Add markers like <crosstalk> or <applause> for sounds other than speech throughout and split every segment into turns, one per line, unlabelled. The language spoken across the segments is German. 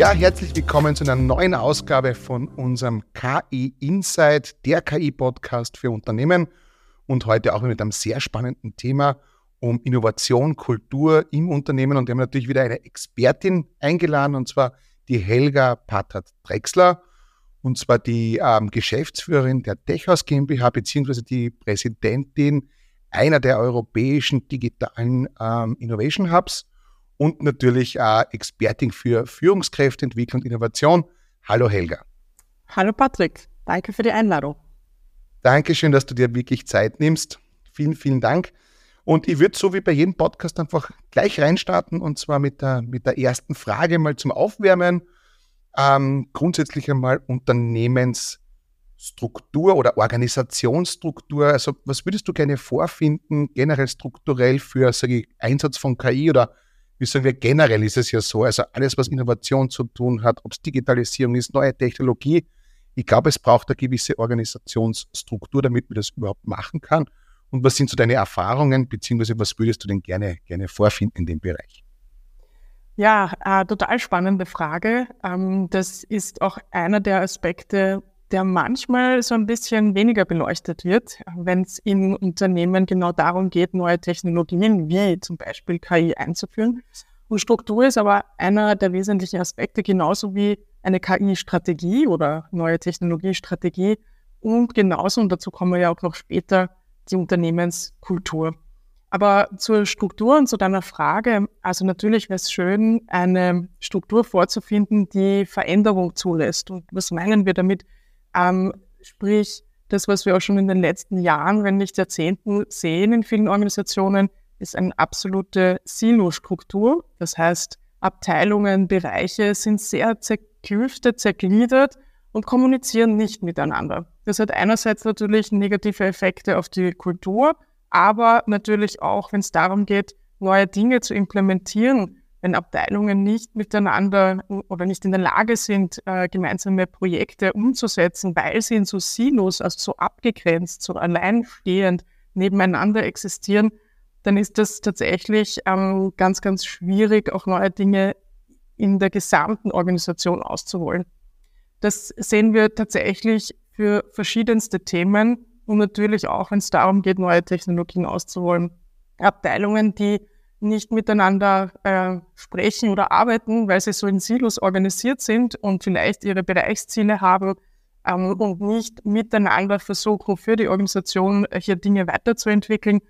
Ja, herzlich willkommen zu einer neuen Ausgabe von unserem KI Insight, der KI-Podcast für Unternehmen. Und heute auch mit einem sehr spannenden Thema um Innovation, Kultur im Unternehmen. Und wir haben natürlich wieder eine Expertin eingeladen, und zwar die Helga Pattert-Drexler, und zwar die ähm, Geschäftsführerin der Techhaus GmbH, beziehungsweise die Präsidentin einer der europäischen digitalen ähm, Innovation Hubs und natürlich äh, Expertin für Führungskräfteentwicklung und Innovation. Hallo Helga.
Hallo Patrick, danke für die Einladung.
Dankeschön, dass du dir wirklich Zeit nimmst. Vielen, vielen Dank. Und ich würde so wie bei jedem Podcast einfach gleich reinstarten und zwar mit der, mit der ersten Frage mal zum Aufwärmen. Ähm, grundsätzlich einmal Unternehmensstruktur oder Organisationsstruktur. Also was würdest du gerne vorfinden, generell strukturell für sage ich, Einsatz von KI oder wie sagen wir, generell ist es ja so, also alles, was Innovation zu tun hat, ob es Digitalisierung ist, neue Technologie, ich glaube, es braucht eine gewisse Organisationsstruktur, damit man das überhaupt machen kann. Und was sind so deine Erfahrungen, beziehungsweise was würdest du denn gerne, gerne vorfinden in dem Bereich?
Ja, äh, total spannende Frage. Ähm, das ist auch einer der Aspekte, der manchmal so ein bisschen weniger beleuchtet wird, wenn es in Unternehmen genau darum geht, neue Technologien wie zum Beispiel KI einzuführen. Und Struktur ist aber einer der wesentlichen Aspekte, genauso wie eine KI-Strategie oder neue Technologiestrategie und genauso, und dazu kommen wir ja auch noch später, die Unternehmenskultur. Aber zur Struktur und zu deiner Frage, also natürlich wäre es schön, eine Struktur vorzufinden, die Veränderung zulässt. Und was meinen wir damit? Ähm, sprich, das, was wir auch schon in den letzten Jahren, wenn nicht Jahrzehnten sehen in vielen Organisationen, ist eine absolute Silo-Struktur. Das heißt, Abteilungen, Bereiche sind sehr zerklüftet, zergliedert und kommunizieren nicht miteinander. Das hat einerseits natürlich negative Effekte auf die Kultur, aber natürlich auch, wenn es darum geht, neue Dinge zu implementieren, wenn Abteilungen nicht miteinander oder nicht in der Lage sind, äh, gemeinsame Projekte umzusetzen, weil sie in so Silos, also so abgegrenzt, so alleinstehend nebeneinander existieren, dann ist das tatsächlich ähm, ganz, ganz schwierig, auch neue Dinge in der gesamten Organisation auszuholen. Das sehen wir tatsächlich für verschiedenste Themen und natürlich auch, wenn es darum geht, neue Technologien auszuholen. Abteilungen, die nicht miteinander äh, sprechen oder arbeiten, weil sie so in Silos organisiert sind und vielleicht ihre Bereichsziele haben ähm, und nicht miteinander versuchen, für die Organisation hier Dinge weiterzuentwickeln.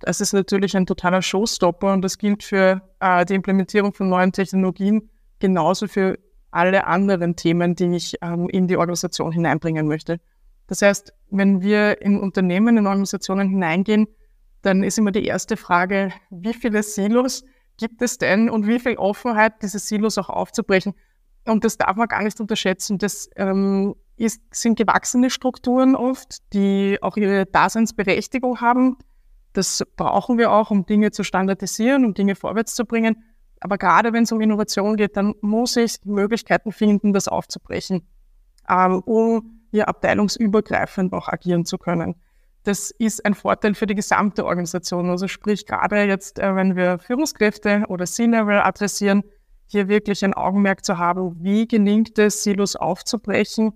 Das ist natürlich ein totaler Showstopper und das gilt für äh, die Implementierung von neuen Technologien genauso für alle anderen Themen, die ich ähm, in die Organisation hineinbringen möchte. Das heißt, wenn wir in Unternehmen, in Organisationen hineingehen, dann ist immer die erste Frage, wie viele Silos gibt es denn und wie viel Offenheit, diese Silos auch aufzubrechen. Und das darf man gar nicht unterschätzen. Das ähm, ist, sind gewachsene Strukturen oft, die auch ihre Daseinsberechtigung haben. Das brauchen wir auch, um Dinge zu standardisieren, um Dinge vorwärts zu bringen. Aber gerade wenn es um Innovation geht, dann muss ich Möglichkeiten finden, das aufzubrechen, ähm, um hier abteilungsübergreifend auch agieren zu können das ist ein Vorteil für die gesamte Organisation. Also sprich, gerade jetzt, äh, wenn wir Führungskräfte oder C-Level adressieren, hier wirklich ein Augenmerk zu haben, wie gelingt es, Silos aufzubrechen,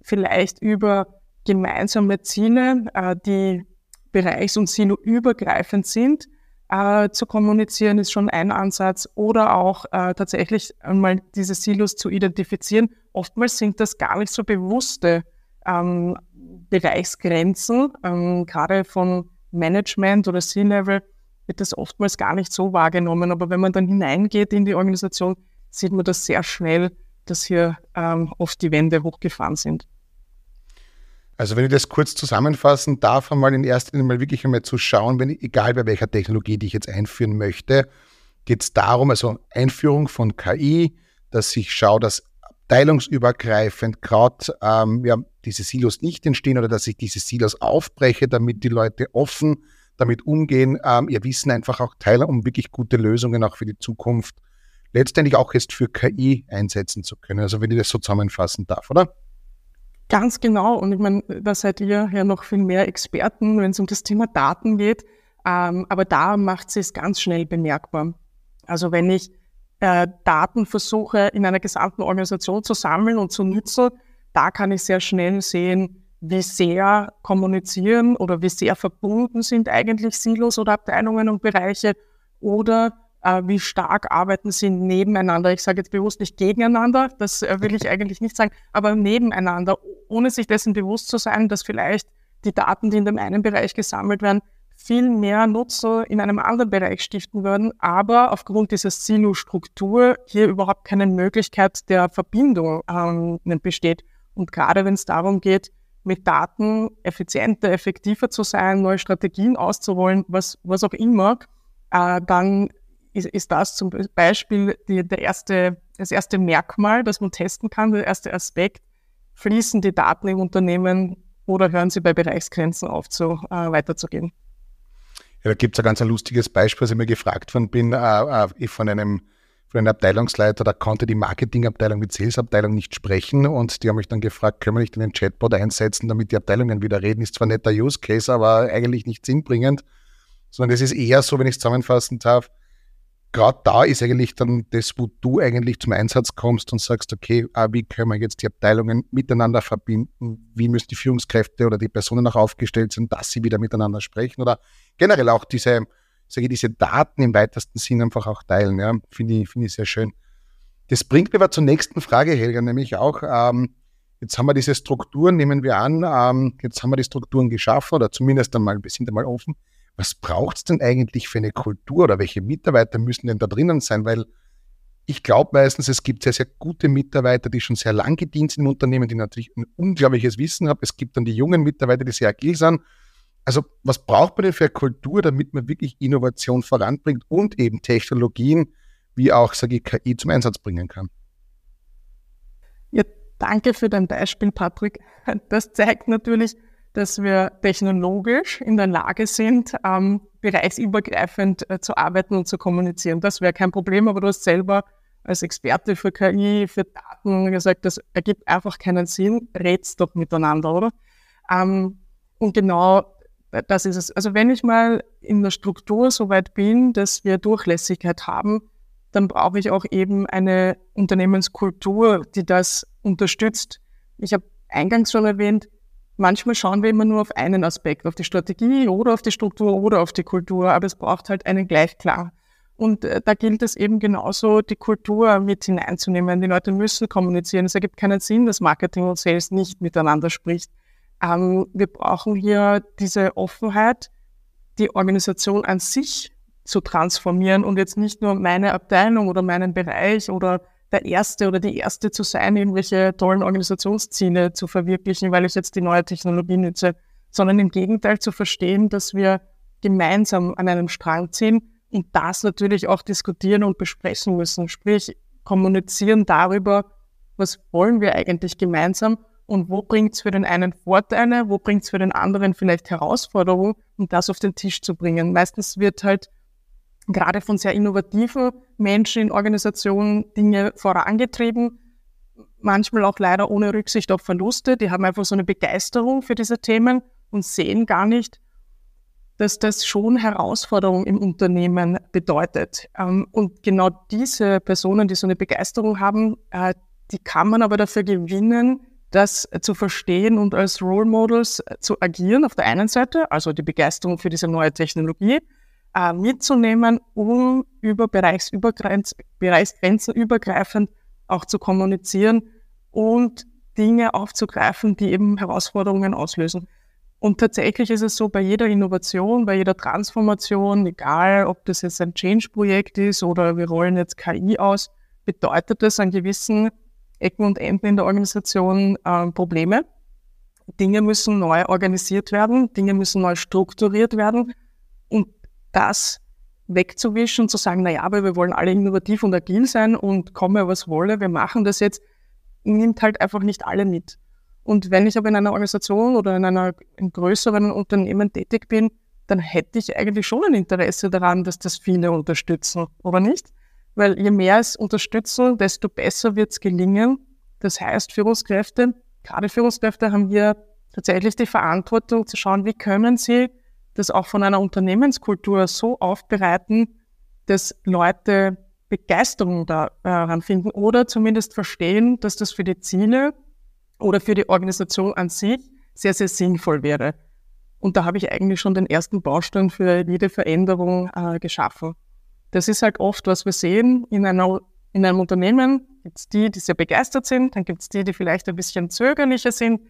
vielleicht über gemeinsame Ziele, äh, die bereichs- und siloübergreifend sind, äh, zu kommunizieren, ist schon ein Ansatz. Oder auch tatsächlich einmal diese Silos zu identifizieren. Oftmals sind das gar nicht so bewusste ähm, Bereichsgrenzen, ähm, gerade von Management oder C-Level, wird das oftmals gar nicht so wahrgenommen. Aber wenn man dann hineingeht in die Organisation, sieht man das sehr schnell, dass hier ähm, oft die Wände hochgefahren sind.
Also wenn ich das kurz zusammenfassen darf, einmal in erster Linie mal wirklich einmal zu schauen, wenn, egal bei welcher Technologie, die ich jetzt einführen möchte, geht es darum, also Einführung von KI, dass ich schaue, dass abteilungsübergreifend gerade ähm, ja, diese Silos nicht entstehen oder dass ich diese Silos aufbreche, damit die Leute offen damit umgehen, ähm, ihr Wissen einfach auch teilen, um wirklich gute Lösungen auch für die Zukunft letztendlich auch jetzt für KI einsetzen zu können. Also wenn ich das so zusammenfassen darf, oder?
Ganz genau. Und ich meine, da seid ihr ja noch viel mehr Experten, wenn es um das Thema Daten geht. Ähm, aber da macht sie es ganz schnell bemerkbar. Also wenn ich äh, Daten versuche in einer gesamten Organisation zu sammeln und zu nutzen, da kann ich sehr schnell sehen, wie sehr kommunizieren oder wie sehr verbunden sind eigentlich Silos oder Abteilungen und Bereiche oder äh, wie stark arbeiten sie nebeneinander. Ich sage jetzt bewusst nicht gegeneinander, das äh, will ich eigentlich nicht sagen, aber nebeneinander, ohne sich dessen bewusst zu sein, dass vielleicht die Daten, die in dem einen Bereich gesammelt werden, viel mehr Nutzer in einem anderen Bereich stiften würden, aber aufgrund dieser Silo-Struktur hier überhaupt keine Möglichkeit der Verbindung ähm, besteht. Und gerade wenn es darum geht, mit Daten effizienter, effektiver zu sein, neue Strategien auszurollen, was, was auch immer, äh, dann ist, ist das zum Beispiel die, der erste, das erste Merkmal, das man testen kann, der erste Aspekt. Fließen die Daten im Unternehmen oder hören sie bei Bereichsgrenzen auf, zu, äh, weiterzugehen?
Ja, da gibt es ein ganz ein lustiges Beispiel, als ich mir gefragt worden bin, äh, äh, von einem von einem Abteilungsleiter, da konnte die Marketingabteilung mit Salesabteilung nicht sprechen und die haben mich dann gefragt, können wir nicht einen Chatbot einsetzen, damit die Abteilungen wieder reden. Ist zwar netter Use Case, aber eigentlich nicht sinnbringend, sondern das ist eher so, wenn ich es zusammenfassen darf, gerade da ist eigentlich dann das, wo du eigentlich zum Einsatz kommst und sagst, okay, ah, wie können wir jetzt die Abteilungen miteinander verbinden? Wie müssen die Führungskräfte oder die Personen auch aufgestellt sein, dass sie wieder miteinander sprechen oder generell auch diese, sage ich, diese Daten im weitesten Sinn einfach auch teilen. Ja, finde ich, finde ich sehr schön. Das bringt mir aber zur nächsten Frage, Helga, nämlich auch, ähm, jetzt haben wir diese Strukturen, nehmen wir an, ähm, jetzt haben wir die Strukturen geschaffen oder zumindest einmal, wir sind einmal offen was braucht es denn eigentlich für eine Kultur oder welche Mitarbeiter müssen denn da drinnen sein? Weil ich glaube meistens, es gibt sehr, sehr gute Mitarbeiter, die schon sehr lange gedient sind im Unternehmen, die natürlich ein unglaubliches Wissen haben. Es gibt dann die jungen Mitarbeiter, die sehr agil sind. Also was braucht man denn für Kultur, damit man wirklich Innovation voranbringt und eben Technologien wie auch, sage ich, KI zum Einsatz bringen kann?
Ja, danke für dein Beispiel, Patrick. Das zeigt natürlich, dass wir technologisch in der Lage sind, ähm, bereichsübergreifend äh, zu arbeiten und zu kommunizieren. Das wäre kein Problem, aber du hast selber als Experte für KI, für Daten gesagt, das ergibt einfach keinen Sinn, redst doch miteinander, oder? Ähm, und genau das ist es. Also wenn ich mal in der Struktur so weit bin, dass wir Durchlässigkeit haben, dann brauche ich auch eben eine Unternehmenskultur, die das unterstützt. Ich habe eingangs schon erwähnt, manchmal schauen wir immer nur auf einen Aspekt, auf die Strategie oder auf die Struktur oder auf die Kultur, aber es braucht halt einen Gleichklang. Und äh, da gilt es eben genauso, die Kultur mit hineinzunehmen. Die Leute müssen kommunizieren. Es ergibt keinen Sinn, dass Marketing und Sales nicht miteinander spricht. Ähm, wir brauchen hier diese Offenheit, die Organisation an sich zu transformieren und jetzt nicht nur meine Abteilung oder meinen Bereich oder der Erste oder die Erste zu sein, irgendwelche tollen Organisationsziele zu verwirklichen, weil ich jetzt die neue Technologie nütze, sondern im Gegenteil zu verstehen, dass wir gemeinsam an einem Strang ziehen und das natürlich auch diskutieren und besprechen müssen. Sprich, kommunizieren darüber, was wollen wir eigentlich gemeinsam und wo bringt es für den einen Vorteile, wo bringt es für den anderen vielleicht Herausforderungen, um das auf den Tisch zu bringen. Meistens wird halt gerade von sehr innovativen Menschen in Organisationen Dinge vorangetrieben, manchmal auch leider ohne Rücksicht auf Verluste. Die haben einfach so eine Begeisterung für diese Themen und sehen gar nicht, dass das schon Herausforderungen im Unternehmen bedeutet. Ähm, und genau diese Personen, die so eine Begeisterung haben, äh, die kann man aber dafür gewinnen, das zu verstehen und als Role Models zu agieren auf der einen Seite, also die Begeisterung für diese neue Technologie, äh, mitzunehmen, um über Bereichsübergrenz, Bereichsgrenzen übergreifend auch zu kommunizieren und Dinge aufzugreifen, die eben Herausforderungen auslösen. Und tatsächlich ist es so, bei jeder Innovation, bei jeder Transformation, egal ob das jetzt ein Change-Projekt ist oder wir rollen jetzt KI aus, bedeutet das an gewissen Ecken und Enden in der Organisation äh, Probleme. Dinge müssen neu organisiert werden, Dinge müssen neu strukturiert werden. Und das wegzuwischen, zu sagen, naja, aber wir wollen alle innovativ und agil sein und komme was wolle, wir machen das jetzt, nimmt halt einfach nicht alle mit. Und wenn ich aber in einer Organisation oder in einer in größeren Unternehmen tätig bin, dann hätte ich eigentlich schon ein Interesse daran, dass das viele unterstützen, oder nicht? Weil je mehr es unterstützen, desto besser wird es gelingen. Das heißt, Führungskräfte, gerade Führungskräfte haben hier tatsächlich die Verantwortung zu schauen, wie können sie das auch von einer Unternehmenskultur so aufbereiten, dass Leute Begeisterung daran finden oder zumindest verstehen, dass das für die Ziele oder für die Organisation an sich sehr, sehr sinnvoll wäre. Und da habe ich eigentlich schon den ersten Baustein für jede Veränderung äh, geschaffen. Das ist halt oft, was wir sehen in, einer, in einem Unternehmen. Gibt es die, die sehr begeistert sind, dann gibt es die, die vielleicht ein bisschen zögerlicher sind,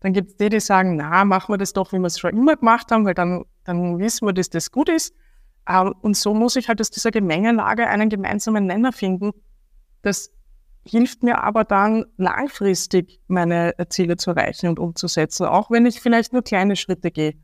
dann gibt es die, die sagen, na, machen wir das doch, wie wir es schon immer gemacht haben, weil dann, dann wissen wir, dass das gut ist. Ähm, und so muss ich halt aus dieser Gemengelage einen gemeinsamen Nenner finden. Das hilft mir aber dann langfristig meine Ziele zu erreichen und umzusetzen, auch wenn ich vielleicht nur kleine Schritte gehe,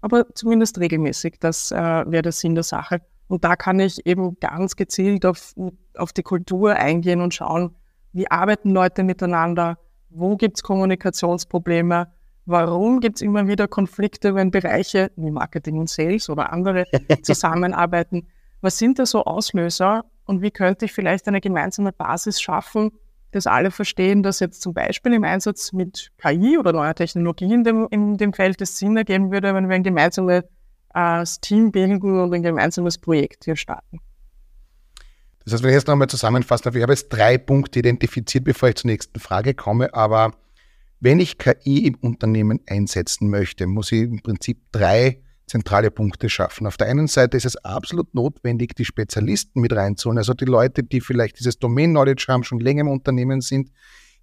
aber zumindest regelmäßig. Das äh, wäre der Sinn der Sache. Und da kann ich eben ganz gezielt auf, auf die Kultur eingehen und schauen, wie arbeiten Leute miteinander, wo gibt es Kommunikationsprobleme, warum gibt es immer wieder Konflikte, wenn Bereiche wie Marketing und Sales oder andere <laughs> zusammenarbeiten. Was sind da so Auslöser und wie könnte ich vielleicht eine gemeinsame Basis schaffen, dass alle verstehen, dass jetzt zum Beispiel im Einsatz mit KI oder neuer Technologie in dem, in dem Feld es Sinn ergeben würde, wenn wir ein gemeinsames äh, Team bilden und ein gemeinsames Projekt hier starten.
Das heißt, wenn ich jetzt nochmal zusammenfassen darf, ich habe jetzt drei Punkte identifiziert, bevor ich zur nächsten Frage komme, aber wenn ich KI im Unternehmen einsetzen möchte, muss ich im Prinzip drei zentrale Punkte schaffen. Auf der einen Seite ist es absolut notwendig, die Spezialisten mit reinzuholen, also die Leute, die vielleicht dieses Domain-Knowledge haben, schon länger im Unternehmen sind.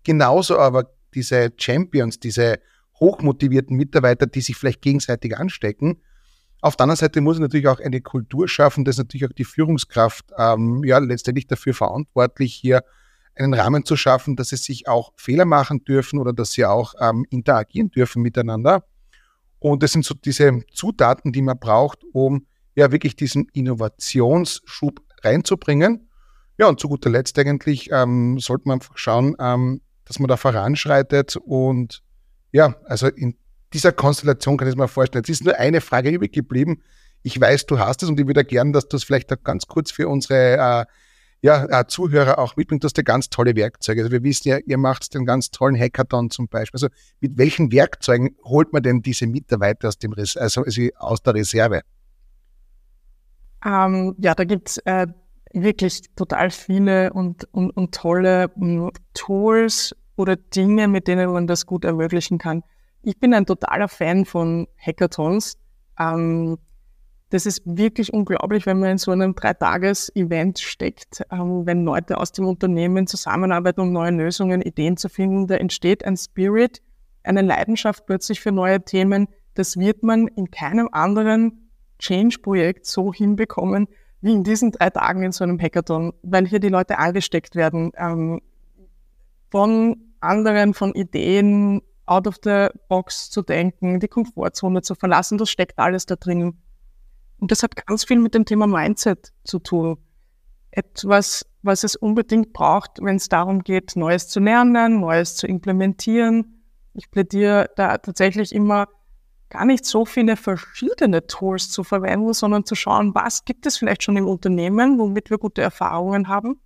Genauso aber diese Champions, diese hochmotivierten Mitarbeiter, die sich vielleicht gegenseitig anstecken. Auf der anderen Seite muss ich natürlich auch eine Kultur schaffen, dass natürlich auch die Führungskraft ähm, ja letztendlich dafür verantwortlich hier einen Rahmen zu schaffen, dass sie sich auch Fehler machen dürfen oder dass sie auch ähm, interagieren dürfen miteinander. Und das sind so diese Zutaten, die man braucht, um ja wirklich diesen Innovationsschub reinzubringen. Ja, und zu guter Letzt eigentlich ähm, sollte man schauen, ähm, dass man da voranschreitet. Und ja, also in dieser Konstellation kann ich es mir vorstellen. Jetzt ist nur eine Frage übrig geblieben. Ich weiß, du hast es und ich würde gerne, dass du es vielleicht ganz kurz für unsere äh, ja, äh, Zuhörer auch mitbringt, dass der ganz tolle Werkzeuge. Also wir wissen ja, ihr macht den ganz tollen Hackathon zum Beispiel. Also mit welchen Werkzeugen holt man denn diese Mitarbeiter aus, dem Res also aus der Reserve?
Ähm, ja, da gibt's äh, wirklich total viele und, und, und tolle hm, Tools oder Dinge, mit denen man das gut ermöglichen kann. Ich bin ein totaler Fan von Hackathons. Ähm, das ist wirklich unglaublich, wenn man in so einem Dreitages-Event steckt, ähm, wenn Leute aus dem Unternehmen zusammenarbeiten, um neue Lösungen, Ideen zu finden. Da entsteht ein Spirit, eine Leidenschaft plötzlich für neue Themen. Das wird man in keinem anderen Change-Projekt so hinbekommen wie in diesen drei Tagen in so einem Hackathon, weil hier die Leute angesteckt werden ähm, von anderen, von Ideen, out of the box zu denken, die Komfortzone zu verlassen. Das steckt alles da drin. Und das hat ganz viel mit dem Thema Mindset zu tun. Etwas, was es unbedingt braucht, wenn es darum geht, Neues zu lernen, Neues zu implementieren. Ich plädiere da tatsächlich immer gar nicht so viele verschiedene Tools zu verwenden, sondern zu schauen, was gibt es vielleicht schon im Unternehmen, womit wir gute Erfahrungen haben,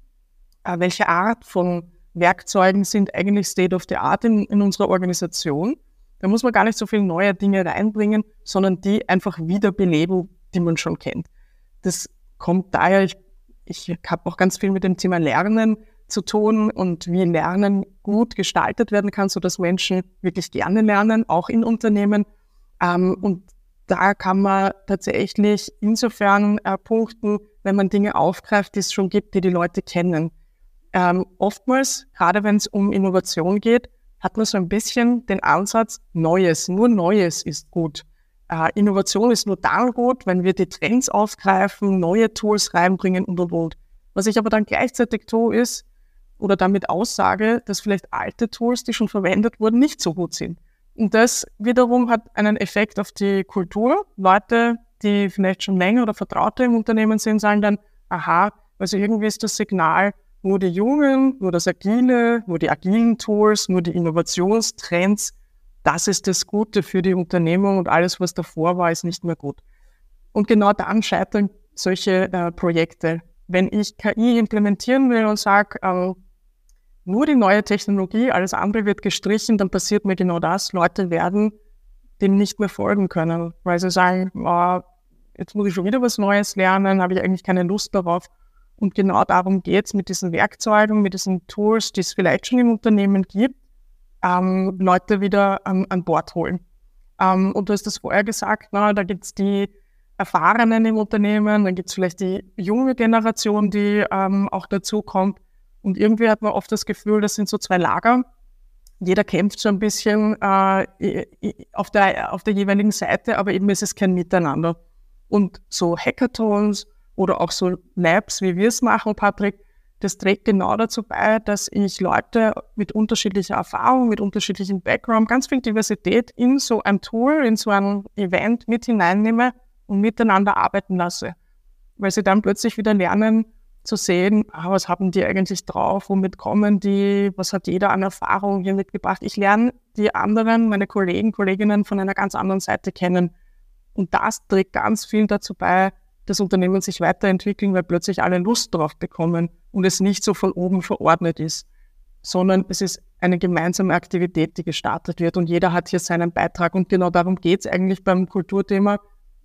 äh, welche Art von Werkzeugen sind eigentlich State of the Art in, in unserer Organisation. Da muss man gar nicht so viele neue Dinge reinbringen, sondern die einfach wiederbeleben, die man schon kennt. Das kommt daher, ich, ich habe auch ganz viel mit dem Thema Lernen zu tun und wie Lernen gut gestaltet werden kann, so dass Menschen wirklich gerne lernen, auch in Unternehmen. Ähm, und da kann man tatsächlich insofern äh, punkten, wenn man Dinge aufgreift, die es schon gibt, die die Leute kennen. Ähm, oftmals, gerade wenn es um Innovation geht, hat man so ein bisschen den Ansatz, Neues, nur Neues ist gut. Äh, Innovation ist nur dann gut, wenn wir die Trends aufgreifen, neue Tools reinbringen und und und. Was ich aber dann gleichzeitig tue, ist oder damit aussage, dass vielleicht alte Tools, die schon verwendet wurden, nicht so gut sind. Und das wiederum hat einen Effekt auf die Kultur. Leute, die vielleicht schon länger oder Vertraute im Unternehmen sind, sagen dann, aha, also irgendwie ist das Signal, nur die Jungen, nur das Agile, nur die agilen Tools, nur die Innovationstrends das ist das Gute für die Unternehmung und alles, was davor war, ist nicht mehr gut. Und genau dann scheitern solche äh, Projekte. Wenn ich KI implementieren will und sage, äh, nur die neue Technologie, alles andere wird gestrichen, dann passiert mir genau das. Leute werden dem nicht mehr folgen können, weil sie sagen, oh, jetzt muss ich schon wieder was Neues lernen, habe ich eigentlich keine Lust darauf. Und genau darum geht es mit diesen Werkzeugen, mit diesen Tools, die es vielleicht schon im Unternehmen gibt, ähm, Leute wieder an, an Bord holen. Ähm, und du hast das vorher gesagt, na, da gibt es die Erfahrenen im Unternehmen, dann gibt es vielleicht die junge Generation, die ähm, auch dazu kommt. Und irgendwie hat man oft das Gefühl, das sind so zwei Lager. Jeder kämpft so ein bisschen äh, auf, der, auf der jeweiligen Seite, aber eben ist es kein Miteinander. Und so Hackathons oder auch so Labs, wie wir es machen, Patrick, das trägt genau dazu bei, dass ich Leute mit unterschiedlicher Erfahrung, mit unterschiedlichem Background, ganz viel Diversität in so ein Tool, in so ein Event mit hineinnehme und miteinander arbeiten lasse. Weil sie dann plötzlich wieder lernen zu sehen, ah, was haben die eigentlich drauf, womit kommen die, was hat jeder an Erfahrung hier mitgebracht. Ich lerne die anderen, meine Kollegen, Kolleginnen von einer ganz anderen Seite kennen. Und das trägt ganz viel dazu bei, das Unternehmen sich weiterentwickeln, weil plötzlich alle Lust drauf bekommen und es nicht so von oben verordnet ist, sondern es ist eine gemeinsame Aktivität, die gestartet wird und jeder hat hier seinen Beitrag. Und genau darum geht es eigentlich beim Kulturthema.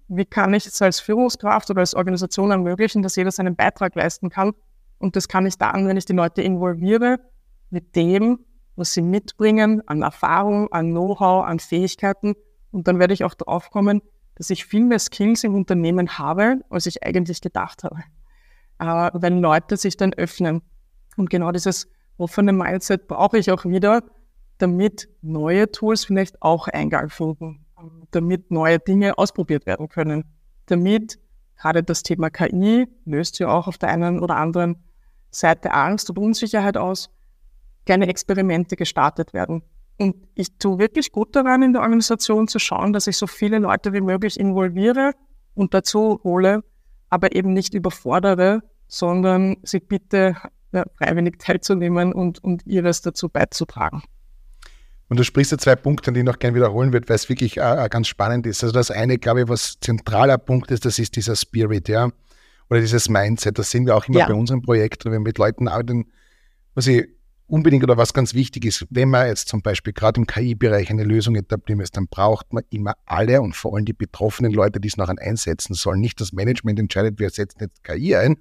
Wie kann ich es als Führungskraft oder als Organisation ermöglichen, dass jeder seinen Beitrag leisten kann? Und das kann ich dann, wenn ich die Leute involviere mit dem, was sie mitbringen an Erfahrung, an Know-how, an Fähigkeiten. Und dann werde ich auch drauf kommen, dass ich viel mehr Skills im Unternehmen habe, als ich eigentlich gedacht habe. Äh, wenn Leute sich dann öffnen. Und genau dieses offene Mindset brauche ich auch wieder, damit neue Tools vielleicht auch Eingang finden, damit neue Dinge ausprobiert werden können, damit gerade das Thema KI löst ja auch auf der einen oder anderen Seite Angst und Unsicherheit aus, kleine Experimente gestartet werden. Und ich tue wirklich gut daran, in der Organisation zu schauen, dass ich so viele Leute wie möglich involviere und dazu hole, aber eben nicht überfordere, sondern sie bitte ja, freiwillig teilzunehmen und, und ihres dazu beizutragen.
Und du sprichst ja zwei Punkte, die ich noch gerne wiederholen würde, weil es wirklich äh, ganz spannend ist. Also das eine, glaube ich, was zentraler Punkt ist, das ist dieser Spirit, ja, oder dieses Mindset. Das sehen wir auch immer ja. bei unserem Projekt, wenn wir mit Leuten arbeiten, was ich unbedingt oder was ganz wichtig ist, wenn man jetzt zum Beispiel gerade im KI-Bereich eine Lösung etablieren ist, dann braucht man immer alle und vor allem die betroffenen Leute, die es nachher einsetzen sollen. Nicht das Management entscheidet, wir setzen jetzt KI ein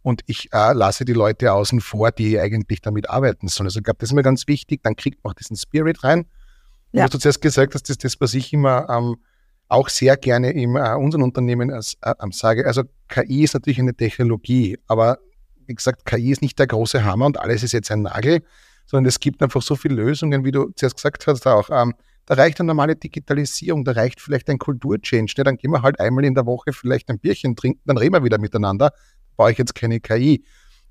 und ich äh, lasse die Leute außen vor, die eigentlich damit arbeiten sollen. Also ich glaube, das ist mir ganz wichtig. Dann kriegt man auch diesen Spirit rein. Ja. Du hast zuerst gesagt, dass das das, was ich immer ähm, auch sehr gerne in äh, unseren Unternehmen als, äh, sage. Also KI ist natürlich eine Technologie, aber wie gesagt, KI ist nicht der große Hammer und alles ist jetzt ein Nagel, sondern es gibt einfach so viele Lösungen, wie du zuerst gesagt hast, auch. Ähm, da reicht eine normale Digitalisierung, da reicht vielleicht ein Kulturchange. Ne? Dann gehen wir halt einmal in der Woche vielleicht ein Bierchen trinken, dann reden wir wieder miteinander. Brauche ich jetzt keine KI.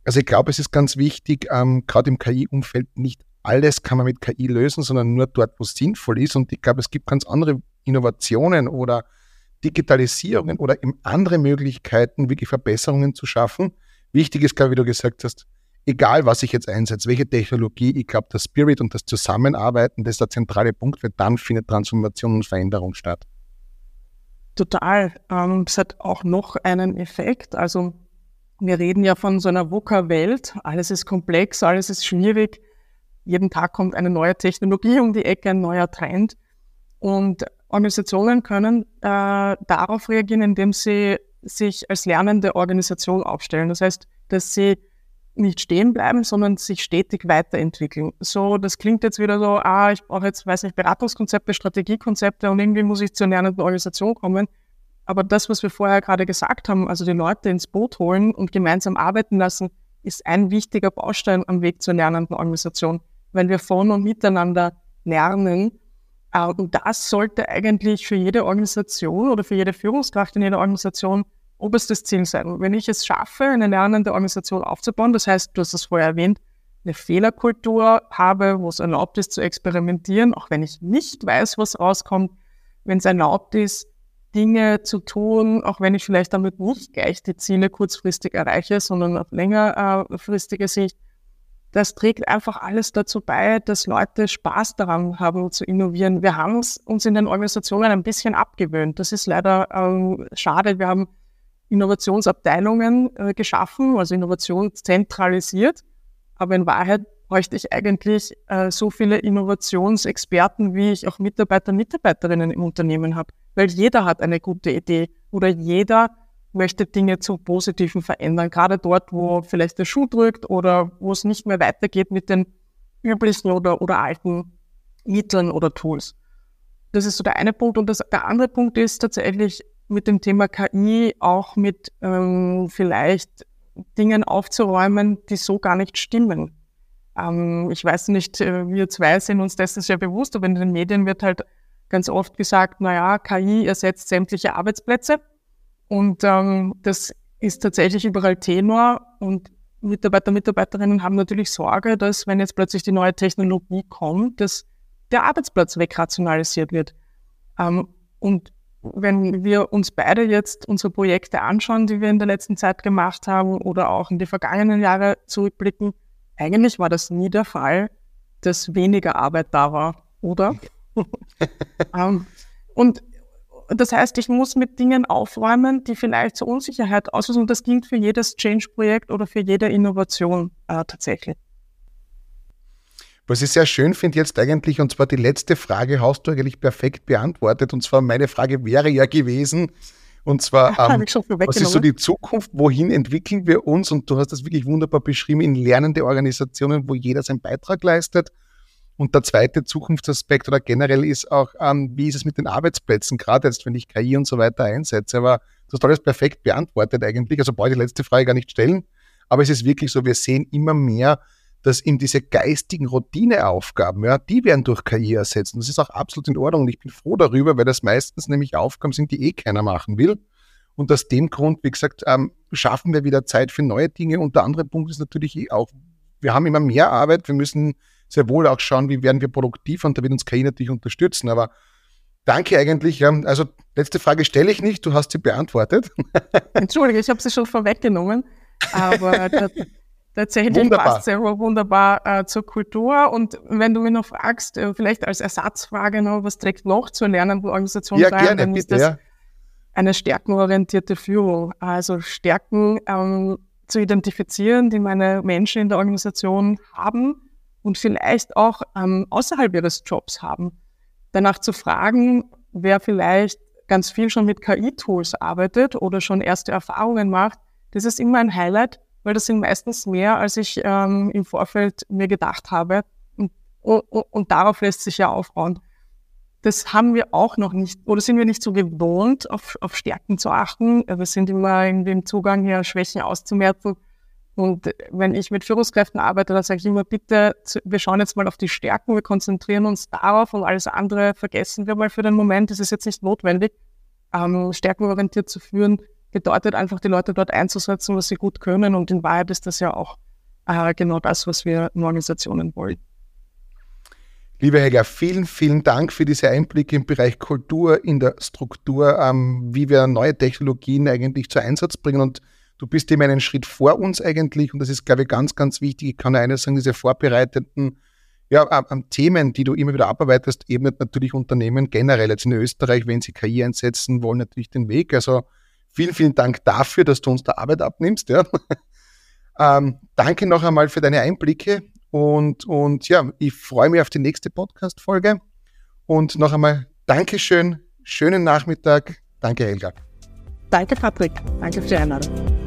Also ich glaube, es ist ganz wichtig, ähm, gerade im KI-Umfeld nicht alles kann man mit KI lösen, sondern nur dort, wo es sinnvoll ist. Und ich glaube, es gibt ganz andere Innovationen oder Digitalisierungen oder eben andere Möglichkeiten, wirklich Verbesserungen zu schaffen, Wichtig ist, glaube wie du gesagt hast, egal was ich jetzt einsetze, welche Technologie, ich glaube, der Spirit und das Zusammenarbeiten, das ist der zentrale Punkt, weil dann findet Transformation und Veränderung statt.
Total. Ähm, es hat auch noch einen Effekt. Also wir reden ja von so einer VUCA-Welt. Alles ist komplex, alles ist schwierig. Jeden Tag kommt eine neue Technologie um die Ecke, ein neuer Trend. Und Organisationen können äh, darauf reagieren, indem sie sich als lernende Organisation aufstellen. Das heißt, dass sie nicht stehen bleiben, sondern sich stetig weiterentwickeln. So, das klingt jetzt wieder so, ah, ich brauche jetzt, weiß nicht, Beratungskonzepte, Strategiekonzepte und irgendwie muss ich zur lernenden Organisation kommen. Aber das, was wir vorher gerade gesagt haben, also die Leute ins Boot holen und gemeinsam arbeiten lassen, ist ein wichtiger Baustein am Weg zur lernenden Organisation, weil wir von und miteinander lernen und das sollte eigentlich für jede Organisation oder für jede Führungskraft in jeder Organisation oberstes Ziel sein. Wenn ich es schaffe, eine lernende Organisation aufzubauen, das heißt, du hast es vorher erwähnt, eine Fehlerkultur habe, wo es erlaubt ist zu experimentieren, auch wenn ich nicht weiß, was rauskommt, wenn es erlaubt ist, Dinge zu tun, auch wenn ich vielleicht damit nicht gleich die Ziele kurzfristig erreiche, sondern auf längerfristige Sicht, das trägt einfach alles dazu bei, dass Leute Spaß daran haben zu innovieren. Wir haben es uns in den Organisationen ein bisschen abgewöhnt. Das ist leider ähm, schade. Wir haben Innovationsabteilungen äh, geschaffen, also Innovation zentralisiert. Aber in Wahrheit bräuchte ich eigentlich äh, so viele Innovationsexperten, wie ich auch Mitarbeiter und Mitarbeiterinnen im Unternehmen habe. Weil jeder hat eine gute Idee oder jeder möchte Dinge zum Positiven verändern, gerade dort, wo vielleicht der Schuh drückt oder wo es nicht mehr weitergeht mit den üblichen oder, oder alten Mitteln oder Tools. Das ist so der eine Punkt. Und das, der andere Punkt ist tatsächlich mit dem Thema KI auch mit ähm, vielleicht Dingen aufzuräumen, die so gar nicht stimmen. Ähm, ich weiß nicht, äh, wir zwei sind uns dessen sehr bewusst, aber in den Medien wird halt ganz oft gesagt, naja, KI ersetzt sämtliche Arbeitsplätze. Und ähm, das ist tatsächlich überall Tenor. Und Mitarbeiter, Mitarbeiterinnen haben natürlich Sorge, dass wenn jetzt plötzlich die neue Technologie kommt, dass der Arbeitsplatz wegrationalisiert wird. Ähm, und wenn wir uns beide jetzt unsere Projekte anschauen, die wir in der letzten Zeit gemacht haben oder auch in die vergangenen Jahre zurückblicken, eigentlich war das nie der Fall, dass weniger Arbeit da war, oder? um, <laughs> ähm, und das heißt, ich muss mit Dingen aufräumen, die vielleicht zur Unsicherheit auslösen. Und das gilt für jedes Change-Projekt oder für jede Innovation äh, tatsächlich.
Was ich sehr schön finde jetzt eigentlich, und zwar die letzte Frage hast du eigentlich perfekt beantwortet. Und zwar meine Frage wäre ja gewesen, und zwar, <laughs> ähm, was ist so die Zukunft? Wohin entwickeln wir uns? Und du hast das wirklich wunderbar beschrieben in lernende Organisationen, wo jeder seinen Beitrag leistet. Und der zweite Zukunftsaspekt oder generell ist auch, ähm, wie ist es mit den Arbeitsplätzen, gerade jetzt, wenn ich KI und so weiter einsetze. Aber du hast alles perfekt beantwortet eigentlich. Also brauche ich die letzte Frage gar nicht stellen. Aber es ist wirklich so, wir sehen immer mehr, dass eben diese geistigen Routineaufgaben, ja, die werden durch KI ersetzt. Und das ist auch absolut in Ordnung. Und ich bin froh darüber, weil das meistens nämlich Aufgaben sind, die eh keiner machen will. Und aus dem Grund, wie gesagt, ähm, schaffen wir wieder Zeit für neue Dinge. Und der andere Punkt ist natürlich eh auch, wir haben immer mehr Arbeit. Wir müssen sehr wohl auch schauen, wie werden wir produktiv. Und da wird uns KI natürlich unterstützen. Aber danke eigentlich. Also letzte Frage stelle ich nicht. Du hast sie beantwortet. <laughs>
Entschuldige, ich habe sie schon vorweggenommen. Aber <laughs> Tatsächlich wunderbar. passt sehr wunderbar äh, zur Kultur. Und wenn du mich noch fragst, äh, vielleicht als Ersatzfrage noch, was trägt noch zur lernenden Organisation
ja, bei, gerne, dann ist das ja.
eine stärkenorientierte Führung. Also Stärken ähm, zu identifizieren, die meine Menschen in der Organisation haben und vielleicht auch ähm, außerhalb ihres Jobs haben. Danach zu fragen, wer vielleicht ganz viel schon mit KI-Tools arbeitet oder schon erste Erfahrungen macht, das ist immer ein Highlight, weil das sind meistens mehr, als ich ähm, im Vorfeld mir gedacht habe. Und, und, und darauf lässt sich ja aufbauen. Das haben wir auch noch nicht, oder sind wir nicht so gewohnt, auf, auf Stärken zu achten. Wir sind immer in dem Zugang hier, Schwächen auszumerzen. Und wenn ich mit Führungskräften arbeite, dann sage ich immer, bitte, wir schauen jetzt mal auf die Stärken, wir konzentrieren uns darauf und alles andere vergessen wir mal für den Moment. Das ist jetzt nicht notwendig, ähm, stärkenorientiert zu führen bedeutet einfach, die Leute dort einzusetzen, was sie gut können. Und in Wahrheit ist das ja auch äh, genau das, was wir in Organisationen wollen.
Liebe Helga, vielen, vielen Dank für diese Einblicke im Bereich Kultur, in der Struktur, ähm, wie wir neue Technologien eigentlich zu Einsatz bringen. Und du bist immer einen Schritt vor uns eigentlich. Und das ist, glaube ich, ganz, ganz wichtig. Ich kann eines sagen, diese vorbereiteten ja, ähm, Themen, die du immer wieder abarbeitest, ebnet natürlich Unternehmen generell. Jetzt in Österreich, wenn sie KI einsetzen wollen, natürlich den Weg. Also Vielen, vielen Dank dafür, dass du uns der Arbeit abnimmst. Ja. <laughs> ähm, danke noch einmal für deine Einblicke und, und ja, ich freue mich auf die nächste Podcast-Folge. Und noch einmal Dankeschön, schönen Nachmittag. Danke, Helga.
Danke, Patrick. Danke für die Einladung.